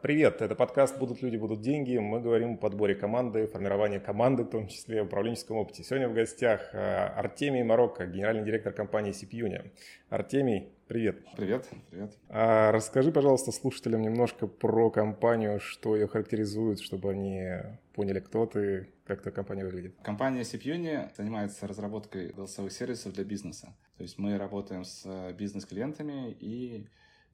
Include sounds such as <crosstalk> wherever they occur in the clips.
Привет, это подкаст «Будут люди, будут деньги». Мы говорим о подборе команды, формировании команды, в том числе в управленческом опыте. Сегодня в гостях э, Артемий Марокко, генеральный директор компании CPUNI. Артемий, привет. Привет, привет. А расскажи, пожалуйста, слушателям немножко про компанию, что ее характеризует, чтобы они поняли, кто ты, как эта компания выглядит. Компания CPUNI занимается разработкой голосовых сервисов для бизнеса. То есть мы работаем с э, бизнес-клиентами и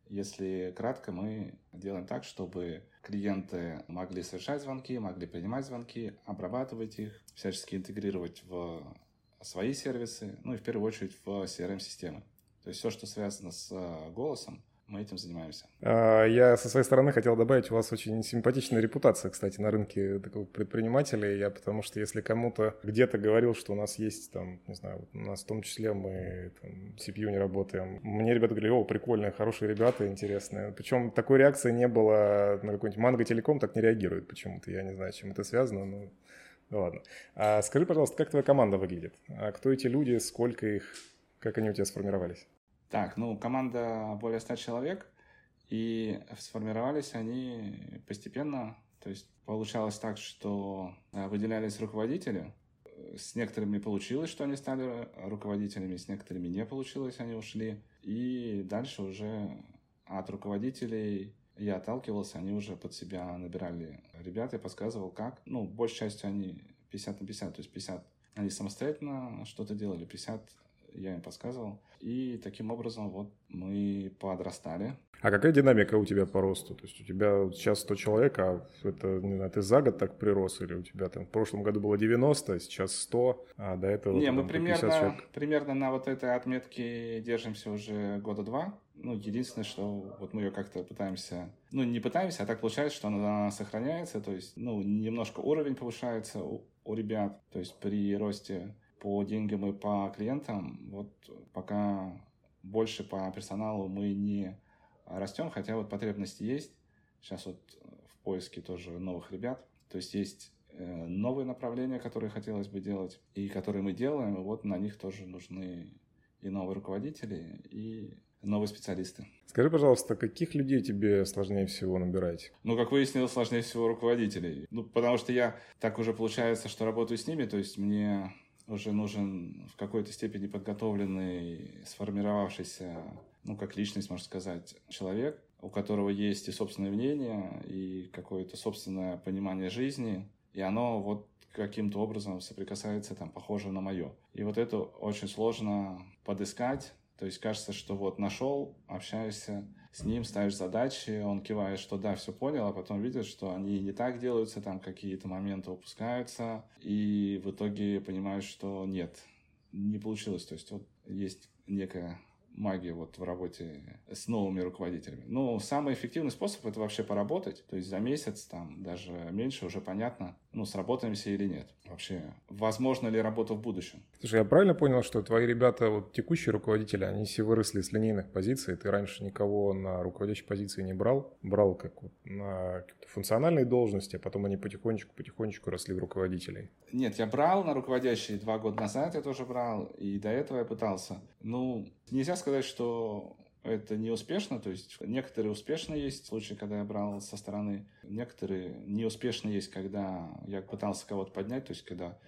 если кратко, мы делаем так, чтобы клиенты могли совершать звонки, могли принимать звонки, обрабатывать их, всячески интегрировать в свои сервисы, ну и в первую очередь в CRM-системы. То есть все, что связано с э, голосом, мы этим занимаемся. А, я со своей стороны хотел добавить, у вас очень симпатичная репутация, кстати, на рынке такого предпринимателя. Я потому что если кому-то где-то говорил, что у нас есть там, не знаю, у нас в том числе мы там, CPU не работаем, мне ребята говорили, о, прикольные, хорошие ребята, интересные. Причем такой реакции не было на какой-нибудь Манго Телеком, так не реагирует почему-то. Я не знаю, чем это связано, но ну ладно. А скажи, пожалуйста, как твоя команда выглядит? А кто эти люди, сколько их, как они у тебя сформировались? Так, ну, команда более 100 человек, и сформировались они постепенно. То есть получалось так, что э, выделялись руководители. С некоторыми получилось, что они стали руководителями, с некоторыми не получилось, они ушли. И дальше уже от руководителей я отталкивался, они уже под себя набирали ребят, я подсказывал, как. Ну, большей частью они 50 на 50, то есть 50 они самостоятельно что-то делали, 50 я им подсказывал. И таким образом вот мы подрастали. А какая динамика у тебя по росту? То есть у тебя сейчас 100 человек, а это, не знаю, ты за год так прирос, или у тебя там в прошлом году было 90, сейчас 100, а до этого... Не, мы примерно, примерно на вот этой отметке держимся уже года два. Ну, единственное, что вот мы ее как-то пытаемся... Ну, не пытаемся, а так получается, что она сохраняется, то есть, ну, немножко уровень повышается у, у ребят, то есть при росте по деньгам и по клиентам, вот пока больше по персоналу мы не растем, хотя вот потребности есть. Сейчас вот в поиске тоже новых ребят. То есть есть э, новые направления, которые хотелось бы делать, и которые мы делаем, и вот на них тоже нужны и новые руководители, и новые специалисты. Скажи, пожалуйста, каких людей тебе сложнее всего набирать? Ну, как выяснилось, сложнее всего руководителей. Ну, потому что я так уже получается, что работаю с ними, то есть мне уже нужен в какой-то степени подготовленный, сформировавшийся, ну, как личность, можно сказать, человек, у которого есть и собственное мнение, и какое-то собственное понимание жизни, и оно вот каким-то образом соприкасается, там, похоже на мое. И вот это очень сложно подыскать, то есть кажется, что вот нашел, общаешься, с ним ставишь задачи, он кивает, что да, все понял, а потом видит, что они не так делаются, там какие-то моменты упускаются, и в итоге понимаешь, что нет, не получилось. То есть вот есть некая магия вот в работе с новыми руководителями. Ну, самый эффективный способ это вообще поработать. То есть за месяц, там, даже меньше уже понятно, ну, сработаемся или нет. Вообще, возможно ли работа в будущем? Слушай, я правильно понял, что твои ребята, вот текущие руководители, они все выросли с линейных позиций, ты раньше никого на руководящей позиции не брал, брал как вот на функциональные должности, а потом они потихонечку-потихонечку росли в руководителей. Нет, я брал на руководящие два года назад, я тоже брал, и до этого я пытался. Ну, нельзя сказать, что это не успешно, то есть некоторые успешно есть случаи, когда я брал со стороны, некоторые неуспешно есть, когда я пытался кого-то поднять, то есть когда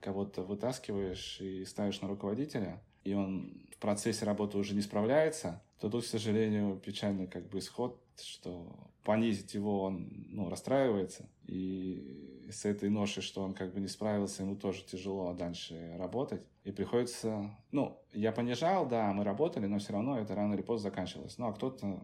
кого-то вытаскиваешь и ставишь на руководителя, и он в процессе работы уже не справляется, то тут, к сожалению, печальный как бы исход, что понизить его он ну, расстраивается, и с этой ношей, что он как бы не справился, ему тоже тяжело дальше работать. И приходится... Ну, я понижал, да, мы работали, но все равно это рано или поздно заканчивалось. Ну, а кто-то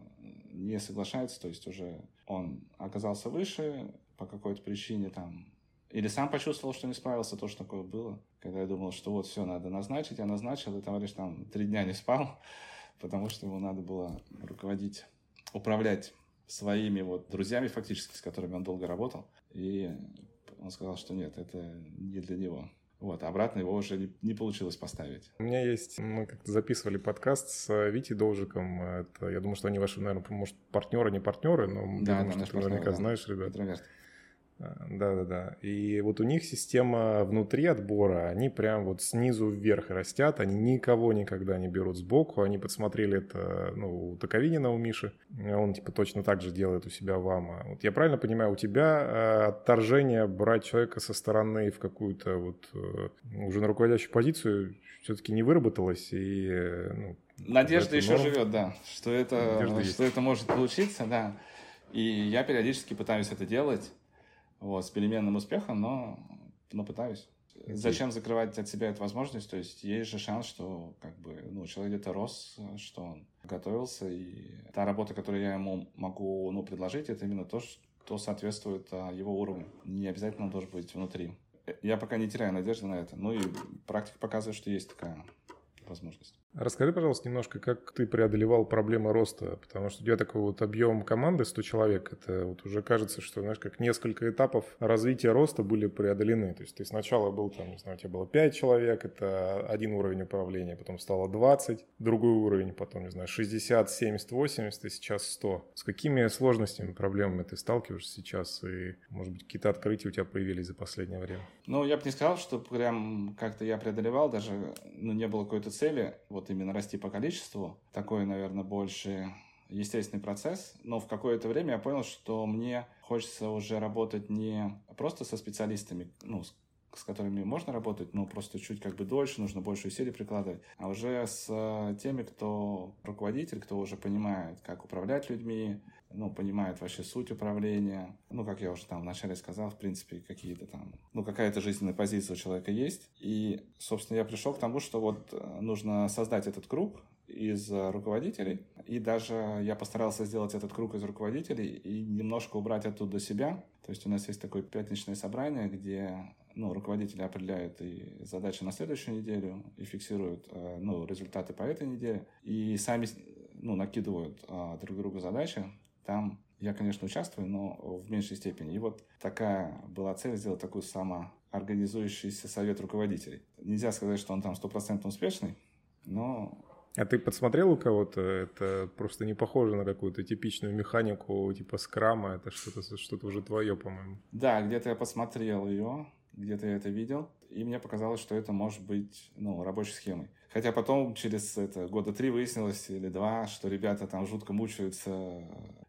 не соглашается, то есть уже он оказался выше по какой-то причине там, или сам почувствовал, что не справился, то, что такое было. Когда я думал, что вот все, надо назначить, я назначил, и товарищ там три дня не спал, <laughs> потому что ему надо было руководить, управлять своими вот друзьями фактически, с которыми он долго работал. И он сказал, что нет, это не для него. Вот, обратно его уже не, не получилось поставить. У меня есть, мы как-то записывали подкаст с Витей Должиком. Это, я думаю, что они ваши, наверное, может, партнеры, не партнеры, но да, думаю, да, что ты наверняка да. знаешь, ребят. Да-да-да. И вот у них система внутри отбора, они прям вот снизу вверх растят, они никого никогда не берут сбоку. Они подсмотрели это ну, у Таковинина, у Миши. Он типа точно так же делает у себя в АМА. Вот я правильно понимаю, у тебя э, отторжение брать человека со стороны в какую-то вот э, уже на руководящую позицию все-таки не выработалось и э, ну, Надежда еще норм. живет, да, что это, что это может получиться, да. И я периодически пытаюсь это делать вот, с переменным успехом, но, но пытаюсь. Зачем закрывать от себя эту возможность? То есть есть же шанс, что как бы, ну, человек где-то рос, что он готовился, и та работа, которую я ему могу ну, предложить, это именно то, что соответствует а, его уровню. Не обязательно он должен быть внутри. Я пока не теряю надежды на это. Ну и практика показывает, что есть такая возможность. Расскажи, пожалуйста, немножко, как ты преодолевал проблемы роста, потому что у тебя такой вот объем команды 100 человек, это вот уже кажется, что, знаешь, как несколько этапов развития роста были преодолены. То есть ты сначала был там, не знаю, у тебя было 5 человек, это один уровень управления, потом стало 20, другой уровень, потом, не знаю, 60, 70, 80, и сейчас 100. С какими сложностями, проблемами ты сталкиваешься сейчас, и, может быть, какие-то открытия у тебя появились за последнее время? Ну, я бы не сказал, что прям как-то я преодолевал, даже ну, не было какой-то цели. Вот вот именно расти по количеству. Такой, наверное, больше естественный процесс. Но в какое-то время я понял, что мне хочется уже работать не просто со специалистами, ну, с которыми можно работать, но просто чуть как бы дольше, нужно больше усилий прикладывать, а уже с э, теми, кто руководитель, кто уже понимает, как управлять людьми, ну, понимает вообще суть управления. Ну, как я уже там вначале сказал, в принципе, какие-то там, ну, какая-то жизненная позиция у человека есть. И, собственно, я пришел к тому, что вот э, нужно создать этот круг из руководителей. И даже я постарался сделать этот круг из руководителей и немножко убрать оттуда себя. То есть у нас есть такое пятничное собрание, где ну, руководители определяют и задачи на следующую неделю, и фиксируют э, ну, результаты по этой неделе, и сами ну, накидывают а, друг другу задачи, там я, конечно, участвую, но в меньшей степени. И вот такая была цель сделать такой самоорганизующийся совет руководителей. Нельзя сказать, что он там стопроцентно успешный, но а ты подсмотрел у кого-то? Это просто не похоже на какую-то типичную механику типа скрама. Это что-то что уже твое, по-моему. Да, где-то я посмотрел ее, где-то я это видел. И мне показалось, что это может быть ну, рабочей схемой. Хотя потом, через это, года три выяснилось, или два, что ребята там жутко мучаются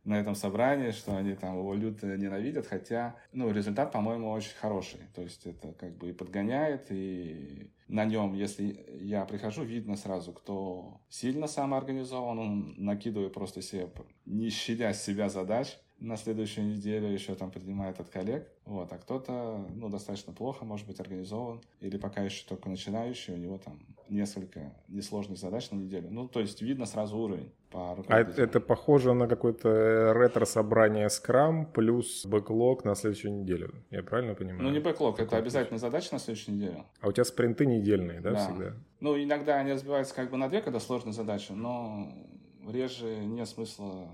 на этом собрании, что они там его люто ненавидят, хотя, ну, результат, по-моему, очень хороший. То есть это как бы и подгоняет, и на нем, если я прихожу, видно сразу, кто сильно самоорганизован, он накидывает просто себе, не щадя себя задач, на следующую неделю еще там принимает от коллег. Вот, а кто-то, ну, достаточно плохо, может быть, организован, или пока еще только начинающий, у него там несколько несложных задач на неделю. Ну, то есть видно сразу уровень по А это похоже на какое-то ретро-собрание Scrum плюс бэклог на следующую неделю. Я правильно понимаю? Ну, не бэклог, это обязательно задача на следующую неделю. А у тебя спринты недельные, да, да, всегда? Ну, иногда они разбиваются как бы на две, когда сложная задача, но реже нет смысла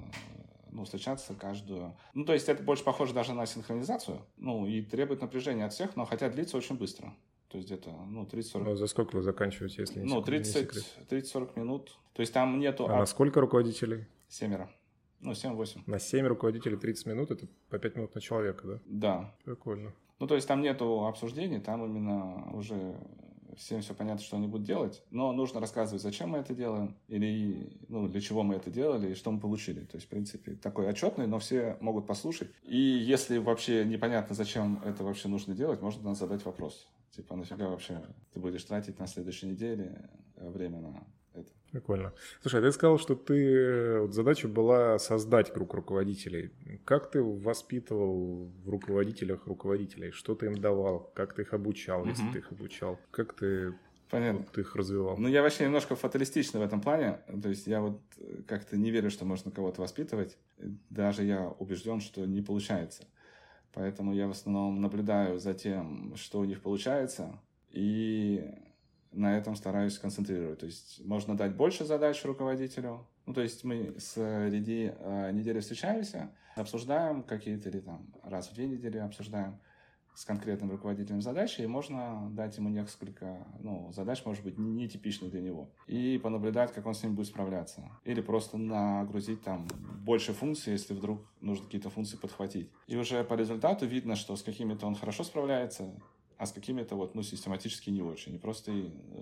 ну, встречаться каждую. Ну, то есть это больше похоже даже на синхронизацию. Ну, и требует напряжения от всех, но хотя длится очень быстро. То есть где-то, ну, 30-40... Ну, за сколько вы заканчиваете, если не Ну, 30-40 минут. То есть там нету... А, а на сколько руководителей? Семеро. Ну, 7-8. На 7 руководителей 30 минут, это по 5 минут на человека, да? Да. Прикольно. Ну, то есть там нету обсуждений, там именно уже всем все понятно, что они будут делать, но нужно рассказывать, зачем мы это делаем, или ну, для чего мы это делали, и что мы получили. То есть, в принципе, такой отчетный, но все могут послушать. И если вообще непонятно, зачем это вообще нужно делать, можно задать вопрос. Типа, нафига вообще ты будешь тратить на следующей неделе время на. Прикольно. Слушай, а ты сказал, что ты э, вот задача была создать круг руководителей. Как ты воспитывал в руководителях руководителей? Что ты им давал? Как ты их обучал, угу. если ты их обучал? Как ты Понятно. Вот, их развивал? Ну, я вообще немножко фаталистичный в этом плане. То есть я вот э, как-то не верю, что можно кого-то воспитывать. Даже я убежден, что не получается. Поэтому я в основном наблюдаю за тем, что у них получается, и на этом стараюсь концентрировать. То есть можно дать больше задач руководителю. Ну, то есть мы среди э, недели встречаемся, обсуждаем какие-то или там раз в две недели обсуждаем с конкретным руководителем задачи, и можно дать ему несколько ну, задач, может быть, нетипичных для него, и понаблюдать, как он с ним будет справляться. Или просто нагрузить там больше функций, если вдруг нужно какие-то функции подхватить. И уже по результату видно, что с какими-то он хорошо справляется, а с какими-то вот, ну, систематически не очень. И просто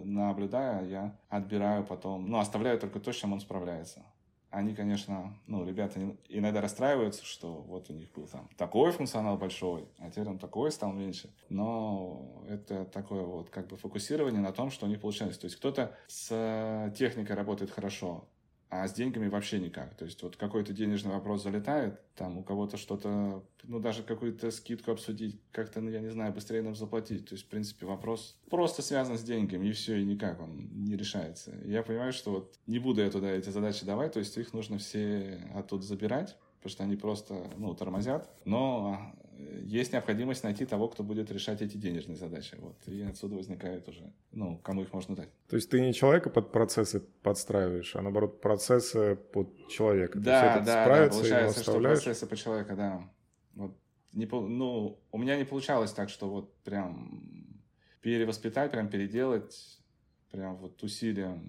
наблюдая, я отбираю потом, ну, оставляю только то, с чем он справляется. Они, конечно, ну, ребята иногда расстраиваются, что вот у них был там такой функционал большой, а теперь он такой стал меньше. Но это такое вот как бы фокусирование на том, что у них получается. То есть кто-то с техникой работает хорошо, а с деньгами вообще никак. То есть вот какой-то денежный вопрос залетает, там у кого-то что-то, ну даже какую-то скидку обсудить, как-то, ну я не знаю, быстрее нам заплатить. То есть, в принципе, вопрос просто связан с деньгами, и все, и никак он не решается. И я понимаю, что вот не буду я туда эти задачи давать, то есть их нужно все оттуда забирать, потому что они просто, ну, тормозят. Но есть необходимость найти того, кто будет решать эти денежные задачи. Вот. И отсюда возникает уже, ну, кому их можно дать. То есть ты не человека под процессы подстраиваешь, а наоборот процессы под человека. Да, да, да, получается, что процессы под человека, да. Вот не, ну, у меня не получалось так, что вот прям перевоспитать, прям переделать, прям вот усилием,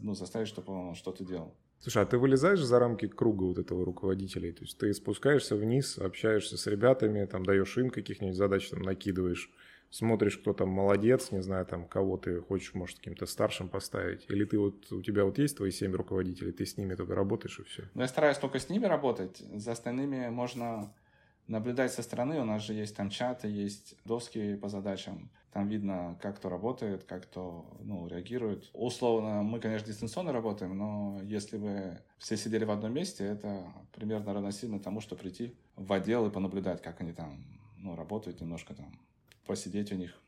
ну, заставить, чтобы он что-то делал. Слушай, а ты вылезаешь за рамки круга вот этого руководителя? То есть ты спускаешься вниз, общаешься с ребятами, там даешь им каких-нибудь задач, там накидываешь, смотришь, кто там молодец, не знаю, там кого ты хочешь, может, каким-то старшим поставить? Или ты вот, у тебя вот есть твои семь руководителей, ты с ними только работаешь и все? Ну, я стараюсь только с ними работать, за остальными можно наблюдать со стороны. У нас же есть там чаты, есть доски по задачам. Там видно, как кто работает, как кто ну, реагирует. Условно, мы, конечно, дистанционно работаем, но если бы все сидели в одном месте, это примерно равносильно тому, что прийти в отдел и понаблюдать, как они там ну, работают, немножко там посидеть у них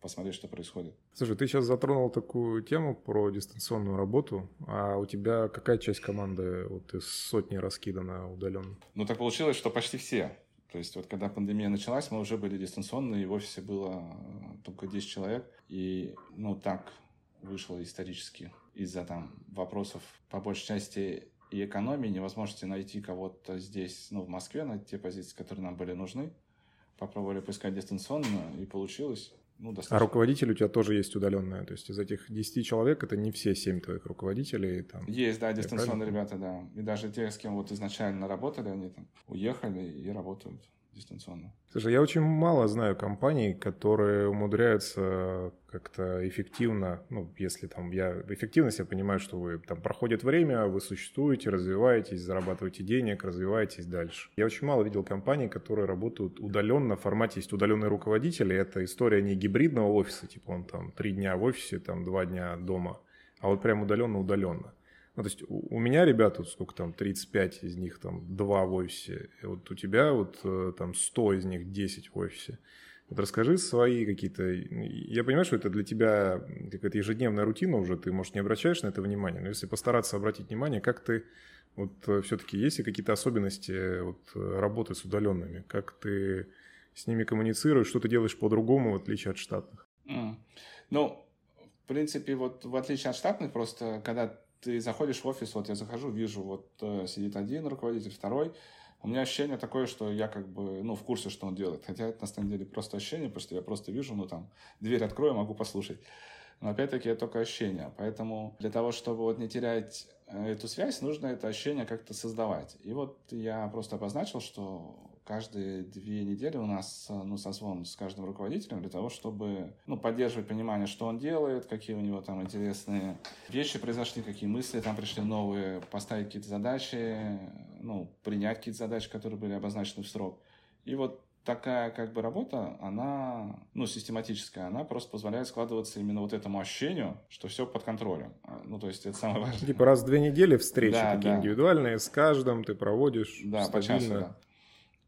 посмотреть, что происходит. Слушай, ты сейчас затронул такую тему про дистанционную работу, а у тебя какая часть команды вот из сотни раскидана удаленно? Ну, так получилось, что почти все. То есть вот когда пандемия началась, мы уже были дистанционно, и в офисе было э, только 10 человек. И, ну, так вышло исторически из-за там вопросов, по большей части, и экономии, невозможности найти кого-то здесь, ну, в Москве, на те позиции, которые нам были нужны. Попробовали поискать дистанционно, и получилось. Ну, достаточно. А руководитель у тебя тоже есть удаленная? То есть из этих 10 человек это не все 7 твоих руководителей? Там, есть, да, дистанционные ребята, да. И даже те, с кем вот изначально работали, они там уехали и работают дистанционно. Слушай, я очень мало знаю компаний, которые умудряются как-то эффективно, ну, если там я... Эффективность, я понимаю, что вы там проходит время, вы существуете, развиваетесь, зарабатываете денег, развиваетесь дальше. Я очень мало видел компаний, которые работают удаленно, в формате есть удаленные руководители. Это история не гибридного офиса, типа он там три дня в офисе, там два дня дома, а вот прям удаленно-удаленно. Ну, то есть у, у меня ребята, сколько там, 35 из них там 2 в офисе, и вот у тебя вот э, там 100 из них 10 в офисе. Вот расскажи свои какие-то... Я понимаю, что это для тебя какая-то ежедневная рутина уже, ты, может, не обращаешь на это внимание, но если постараться обратить внимание, как ты вот э, все-таки есть ли какие-то особенности э, вот, работы с удаленными? Как ты с ними коммуницируешь? Что ты делаешь по-другому, в отличие от штатных? Mm. Ну, в принципе, вот в отличие от штатных, просто когда ты заходишь в офис, вот я захожу, вижу, вот э, сидит один руководитель, второй, у меня ощущение такое, что я как бы, ну, в курсе, что он делает. Хотя это на самом деле просто ощущение, потому что я просто вижу, ну, там, дверь открою, могу послушать. Но опять-таки это только ощущение. Поэтому для того, чтобы вот не терять э, эту связь, нужно это ощущение как-то создавать. И вот я просто обозначил, что каждые две недели у нас ну, созвон с каждым руководителем для того, чтобы ну, поддерживать понимание, что он делает, какие у него там интересные вещи произошли, какие мысли там пришли новые, поставить какие-то задачи, ну, принять какие-то задачи, которые были обозначены в срок. И вот такая как бы работа, она, ну, систематическая, она просто позволяет складываться именно вот этому ощущению, что все под контролем. А, ну, то есть это самое важное. Типа раз в две недели встречи да, такие да. индивидуальные, с каждым ты проводишь Да, стабильно. по часу, да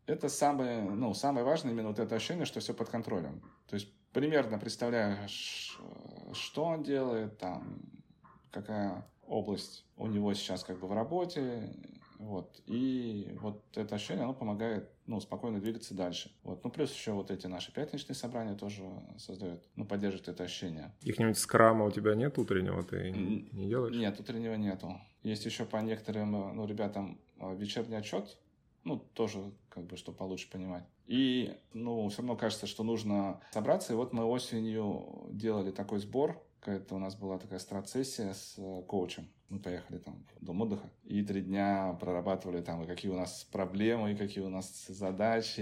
это самое, ну, самое важное именно вот это ощущение, что все под контролем. То есть примерно представляешь, что он делает, там, какая область у него сейчас как бы в работе, вот. И вот это ощущение, оно помогает, ну, спокойно двигаться дальше. Вот. Ну, плюс еще вот эти наши пятничные собрания тоже создают, ну, поддерживают это ощущение. Их-нибудь скрама у тебя нет утреннего, ты не, не делаешь? Нет, утреннего нету. Есть еще по некоторым, ну, ребятам вечерний отчет, ну, тоже как бы, чтобы получше понимать. И, ну, все равно кажется, что нужно собраться. И вот мы осенью делали такой сбор, это у нас была такая страт-сессия с э, коучем. Мы поехали там в дом отдыха и три дня прорабатывали там, и какие у нас проблемы, и какие у нас задачи,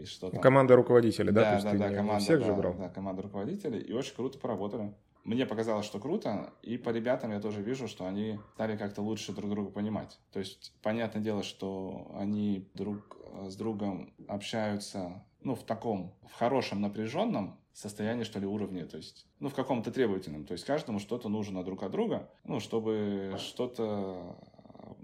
и что там. Команда руководителей, да? Да, да, да, команда, всех да, же брал? Да, команда руководителей, и очень круто поработали. Мне показалось, что круто, и по ребятам я тоже вижу, что они стали как-то лучше друг друга понимать. То есть, понятное дело, что они друг э, с другом общаются, ну, в таком, в хорошем, напряженном, состоянии, что ли, уровне, то есть, ну, в каком-то требовательном, то есть каждому что-то нужно друг от друга, ну, чтобы что-то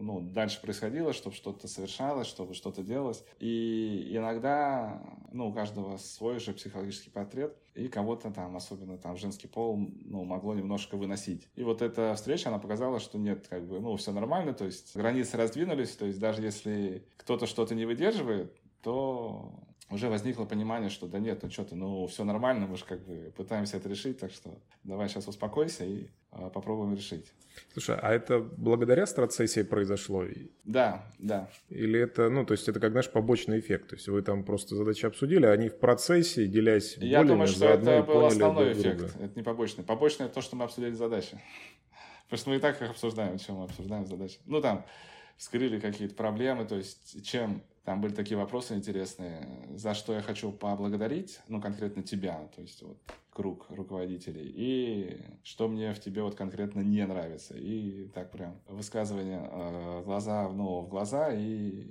ну, дальше происходило, чтобы что-то совершалось, чтобы что-то делалось. И иногда, ну, у каждого свой же психологический портрет, и кого-то там, особенно там женский пол, ну, могло немножко выносить. И вот эта встреча, она показала, что нет, как бы, ну, все нормально, то есть границы раздвинулись, то есть даже если кто-то что-то не выдерживает, то уже возникло понимание, что да нет, ну что ты, ну все нормально, мы же как бы пытаемся это решить, так что давай сейчас успокойся и попробуем решить. Слушай, а это благодаря страцессии произошло? Да, да. Или это, ну, то есть это как, знаешь, побочный эффект? То есть вы там просто задачи обсудили, а они в процессе, делясь Я думаю, что это был основной эффект, друга. это не побочный. Побочный – это то, что мы обсудили задачи. <laughs> Потому что мы и так их обсуждаем, чем мы обсуждаем задачи. Ну, там, вскрыли какие-то проблемы, то есть чем там были такие вопросы интересные, за что я хочу поблагодарить, ну, конкретно тебя, то есть вот круг руководителей, и что мне в тебе вот конкретно не нравится. И так прям высказывание э, глаза ну, в глаза, и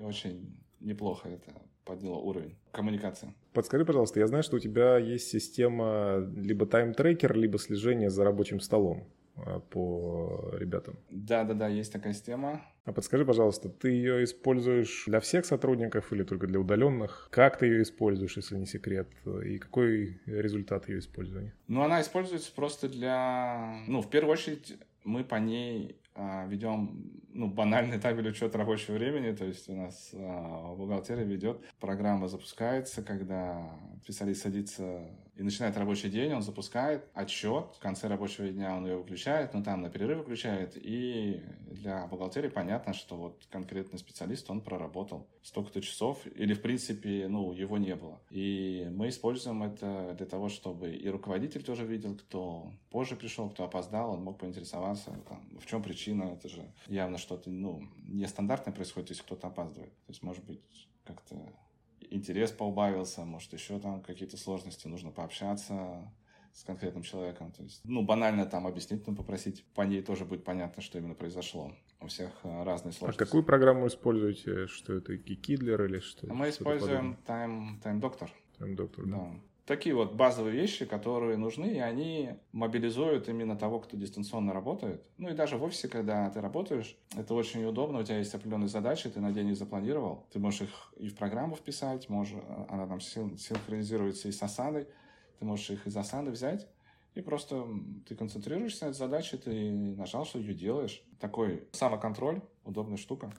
очень неплохо это подняло уровень коммуникации. Подскажи, пожалуйста, я знаю, что у тебя есть система либо тайм-трекер, либо слежение за рабочим столом. Э, по ребятам. Да, да, да, есть такая система. А подскажи, пожалуйста, ты ее используешь для всех сотрудников или только для удаленных? Как ты ее используешь, если не секрет? И какой результат ее использования? Ну, она используется просто для... Ну, в первую очередь, мы по ней а, ведем ну, банальный табель учета рабочего времени, то есть у нас а, бухгалтерия ведет, программа запускается, когда специалист садится и начинает рабочий день, он запускает отчет, в конце рабочего дня он ее выключает, ну там на перерыв выключает, и для бухгалтерии понятно, что вот конкретный специалист, он проработал столько-то часов, или в принципе, ну, его не было. И мы используем это для того, чтобы и руководитель тоже видел, кто позже пришел, кто опоздал, он мог поинтересоваться, там, в чем причина, это же явно что-то, ну, нестандартное происходит, если кто-то опаздывает. То есть, может быть, как-то интерес поубавился, может, еще там какие-то сложности, нужно пообщаться с конкретным человеком. То есть, ну, банально там объяснить, ну, попросить, по ней тоже будет понятно, что именно произошло. У всех э, разные а сложности. А какую программу используете? Что это, Кидлер или что? Мы используем Time, Time Doctor. Time Doctor, да. да такие вот базовые вещи, которые нужны, и они мобилизуют именно того, кто дистанционно работает. Ну и даже в офисе, когда ты работаешь, это очень удобно, у тебя есть определенные задачи, ты на день их запланировал, ты можешь их и в программу вписать, можешь, она там синхронизируется и с осадой, ты можешь их из осады взять, и просто ты концентрируешься на этой задаче, ты нажал, что ее делаешь. Такой самоконтроль, удобная штука.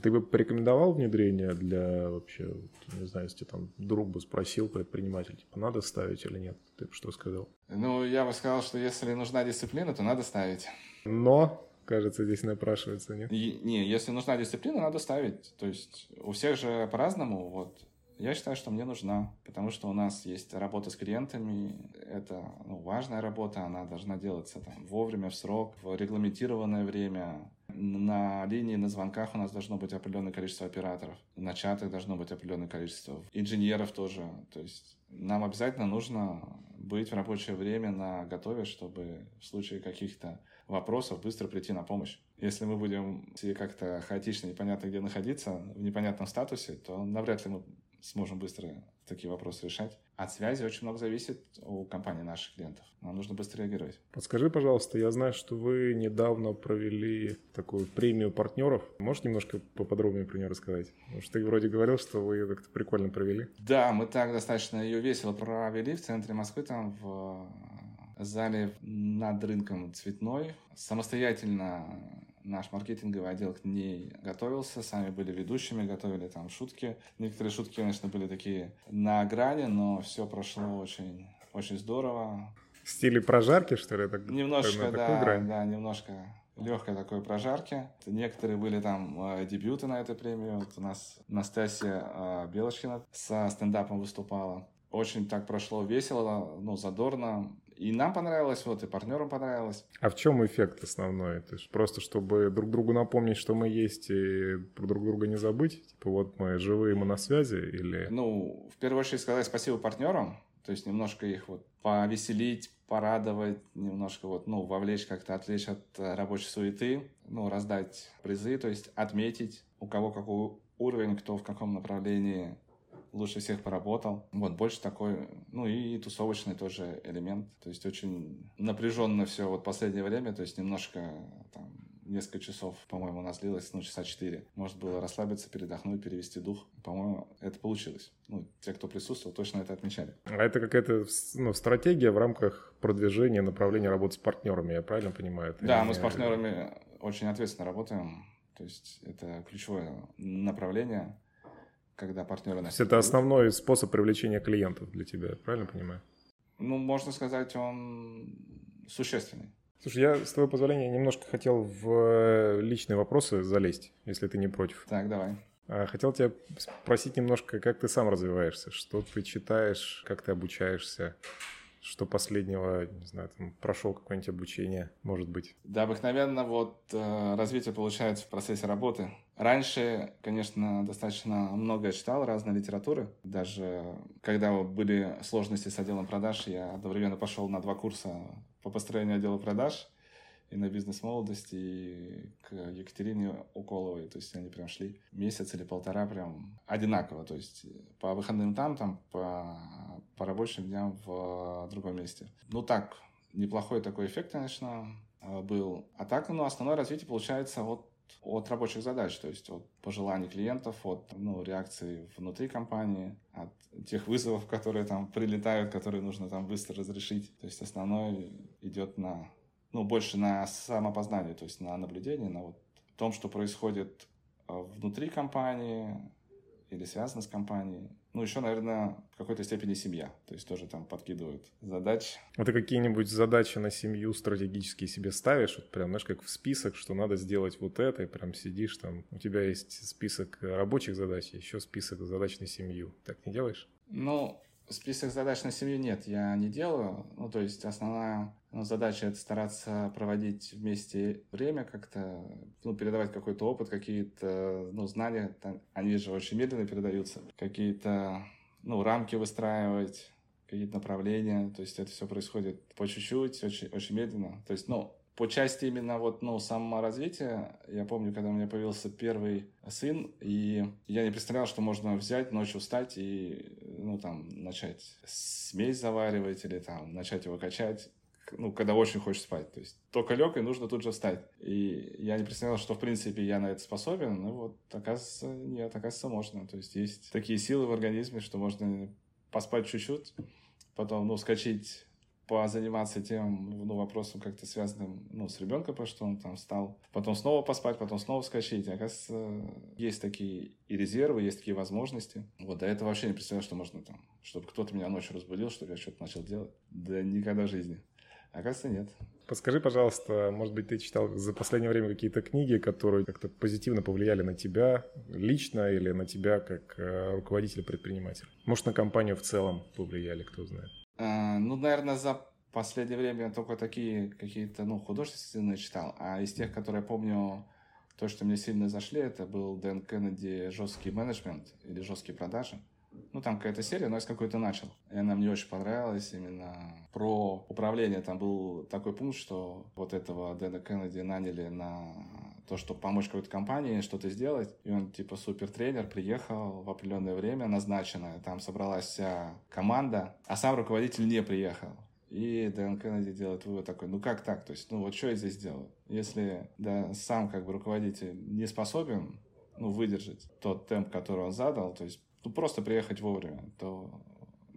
Ты бы порекомендовал внедрение для вообще, не знаю, если там друг бы спросил, предприниматель, типа, надо ставить или нет? Ты бы что сказал? Ну, я бы сказал, что если нужна дисциплина, то надо ставить. Но, кажется, здесь напрашивается, нет? И, не, если нужна дисциплина, надо ставить. То есть у всех же по-разному, вот. Я считаю, что мне нужна, потому что у нас есть работа с клиентами. Это ну, важная работа, она должна делаться там, вовремя, в срок, в регламентированное время. На линии, на звонках у нас должно быть определенное количество операторов. На чатах должно быть определенное количество. Инженеров тоже. То есть нам обязательно нужно быть в рабочее время на готове, чтобы в случае каких-то вопросов быстро прийти на помощь. Если мы будем как-то хаотично, непонятно где находиться, в непонятном статусе, то навряд ли мы сможем быстро такие вопросы решать. От связи очень много зависит у компании наших клиентов. Нам нужно быстро реагировать. Подскажи, пожалуйста, я знаю, что вы недавно провели такую премию партнеров. Можешь немножко поподробнее про нее рассказать? Потому что ты вроде говорил, что вы ее как-то прикольно провели. Да, мы так достаточно ее весело провели в центре Москвы, там в зале над рынком Цветной. Самостоятельно наш маркетинговый отдел к ней готовился, сами были ведущими, готовили там шутки. Некоторые шутки, конечно, были такие на грани, но все прошло очень, очень здорово. В стиле прожарки, что ли? Так, немножко, да, да, немножко легкой такой прожарки. Некоторые были там э, дебюты на этой премии. Вот у нас Настасья э, Белочкина со стендапом выступала. Очень так прошло весело, ну, задорно. И нам понравилось, вот, и партнерам понравилось. А в чем эффект основной? То есть просто чтобы друг другу напомнить, что мы есть, и друг друга не забыть? Типа вот мы живые, мы на связи? Или... Ну, в первую очередь сказать спасибо партнерам, то есть немножко их вот повеселить, порадовать, немножко вот, ну, вовлечь как-то, отвлечь от рабочей суеты, ну, раздать призы, то есть отметить, у кого какой уровень, кто в каком направлении лучше всех поработал. Вот, больше такой, ну и тусовочный тоже элемент. То есть очень напряженно все вот последнее время, то есть немножко там несколько часов, по-моему, у нас длилось, ну, часа четыре. Может было расслабиться, передохнуть, перевести дух. По-моему, это получилось. Ну, те, кто присутствовал, точно это отмечали. А это какая-то ну, стратегия в рамках продвижения направления работы с партнерами, я правильно понимаю? Это да, мы с партнерами очень ответственно работаем. То есть это ключевое направление когда партнеры... Есть это основной способ привлечения клиентов для тебя, правильно понимаю? Ну, можно сказать, он существенный. Слушай, я, с твоего позволения, немножко хотел в э, личные вопросы залезть, если ты не против. Так, давай. А, хотел тебя спросить немножко, как ты сам развиваешься, что ты читаешь, как ты обучаешься, что последнего, не знаю, там, прошел какое-нибудь обучение, может быть? Да, обыкновенно вот э, развитие получается в процессе работы. Раньше, конечно, достаточно много читал разной литературы. Даже когда были сложности с отделом продаж, я одновременно пошел на два курса по построению отдела продаж – и на бизнес-молодости, и к Екатерине Уколовой. То есть они прям шли месяц или полтора прям одинаково. То есть по выходным там, там по, по рабочим дням в другом месте. Ну так, неплохой такой эффект, конечно, был. А так, ну, основное развитие получается от от рабочих задач, то есть от пожеланий клиентов, от ну, реакции внутри компании, от тех вызовов, <laughs> которые там прилетают, которые нужно там быстро разрешить. То есть основное идет на ну, больше на самопознание, то есть на наблюдение, на вот том, что происходит а, внутри компании или связано с компанией. Ну, еще, наверное, в какой-то степени семья. То есть тоже там подкидывают задач. А ты какие-нибудь задачи на семью стратегические себе ставишь? Вот прям, знаешь, как в список, что надо сделать вот это, и прям сидишь там. У тебя есть список рабочих задач, еще список задач на семью. Так не делаешь? Ну, список задач на семью нет, я не делаю. Ну, то есть основная ну, задача это стараться проводить вместе время как-то, ну, передавать какой-то опыт, какие-то, ну, знания, там, они же очень медленно передаются, какие-то, ну, рамки выстраивать, какие-то направления, то есть это все происходит по чуть-чуть, очень, очень медленно. То есть, ну, по части именно вот, ну, саморазвития, я помню, когда у меня появился первый сын, и я не представлял, что можно взять, ночью встать и, ну, там, начать смесь заваривать или там начать его качать ну, когда очень хочешь спать. То есть только лег, и нужно тут же встать. И я не представлял, что, в принципе, я на это способен. Ну вот, оказывается, нет, оказывается, можно. То есть есть такие силы в организме, что можно поспать чуть-чуть, потом, ну, скачить позаниматься тем ну, вопросом как-то связанным ну, с ребенком, потому что он там встал, потом снова поспать, потом снова скачать. Оказывается, есть такие и резервы, есть такие возможности. Вот до этого вообще не представлял, что можно там, чтобы кто-то меня ночью разбудил, чтобы я что-то начал делать. Да никогда в жизни. Оказывается, нет. Подскажи, пожалуйста, может быть, ты читал за последнее время какие-то книги, которые как-то позитивно повлияли на тебя лично или на тебя как э, руководителя предпринимателя? Может, на компанию в целом повлияли, кто знает? А, ну, наверное, за последнее время я только такие какие-то, ну, художественные читал. А из тех, которые я помню, то, что мне сильно зашли, это был Дэн Кеннеди «Жесткий менеджмент» или «Жесткие продажи». Ну, там какая-то серия, но я с какой-то начал. И она мне очень понравилась именно про управление. Там был такой пункт, что вот этого Дэна Кеннеди наняли на то, чтобы помочь какой-то компании что-то сделать. И он типа супер тренер, приехал в определенное время назначенное. Там собралась вся команда, а сам руководитель не приехал. И Дэн Кеннеди делает вывод такой, ну как так? То есть, ну вот что я здесь делаю? Если да, сам как бы руководитель не способен ну, выдержать тот темп, который он задал, то есть ну, просто приехать вовремя, то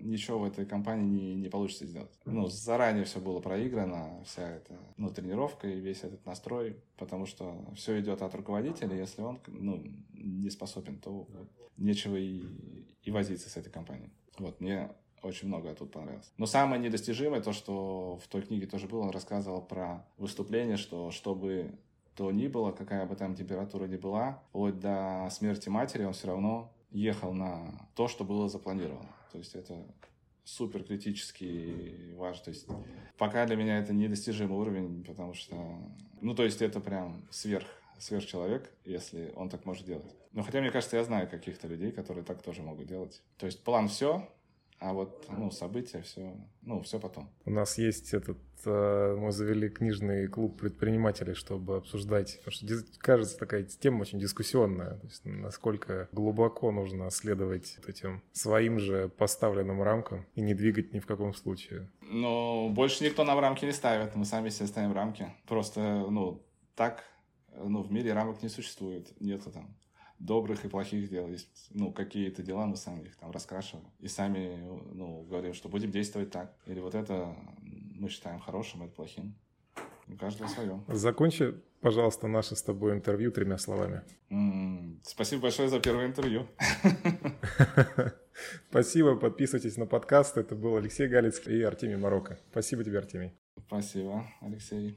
ничего в этой компании не, не получится сделать. Ну, заранее все было проиграно, вся эта ну, тренировка и весь этот настрой, потому что все идет от руководителя, если он ну, не способен, то вот, нечего и, и возиться с этой компанией. Вот, мне очень много тут понравилось. Но самое недостижимое, то, что в той книге тоже было, он рассказывал про выступление, что чтобы то ни было, какая бы там температура ни была, вплоть до смерти матери он все равно ехал на то, что было запланировано. То есть это супер критически важно. То есть пока для меня это недостижимый уровень, потому что, ну, то есть это прям сверх, сверхчеловек, если он так может делать. Но хотя, мне кажется, я знаю каких-то людей, которые так тоже могут делать. То есть план все, а вот, ну, события, все, ну, все потом. У нас есть этот, э, мы завели книжный клуб предпринимателей, чтобы обсуждать, потому что кажется такая тема очень дискуссионная, то есть насколько глубоко нужно следовать этим своим же поставленным рамкам и не двигать ни в каком случае. Ну, больше никто нам рамки не ставит, мы сами себе ставим рамки. Просто, ну, так, ну, в мире рамок не существует, нету там добрых и плохих дел. Есть, ну, какие-то дела мы сами их там раскрашиваем. И сами, ну, говорим, что будем действовать так. Или вот это мы считаем хорошим, это плохим. У каждого свое. Закончи, пожалуйста, наше с тобой интервью тремя словами. м спасибо большое за первое интервью. <laughs> Спасибо, подписывайтесь на подкаст. Это был Алексей Галицкий и Артемий Марокко. Спасибо тебе, Артемий. Спасибо, Алексей.